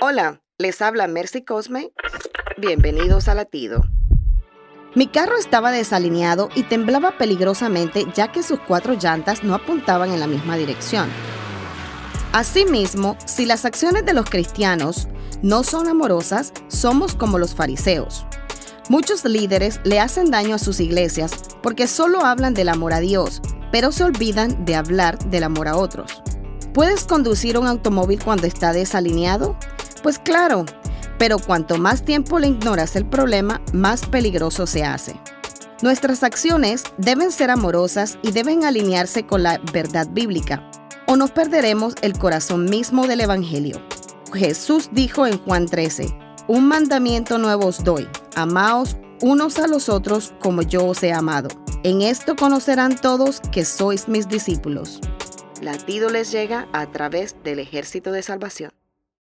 Hola, les habla Mercy Cosme. Bienvenidos a Latido. Mi carro estaba desalineado y temblaba peligrosamente ya que sus cuatro llantas no apuntaban en la misma dirección. Asimismo, si las acciones de los cristianos no son amorosas, somos como los fariseos. Muchos líderes le hacen daño a sus iglesias porque solo hablan del amor a Dios, pero se olvidan de hablar del amor a otros. ¿Puedes conducir un automóvil cuando está desalineado? Pues claro, pero cuanto más tiempo le ignoras el problema, más peligroso se hace. Nuestras acciones deben ser amorosas y deben alinearse con la verdad bíblica, o nos perderemos el corazón mismo del Evangelio. Jesús dijo en Juan 13, Un mandamiento nuevo os doy, amaos unos a los otros como yo os he amado. En esto conocerán todos que sois mis discípulos. Latido les llega a través del ejército de salvación.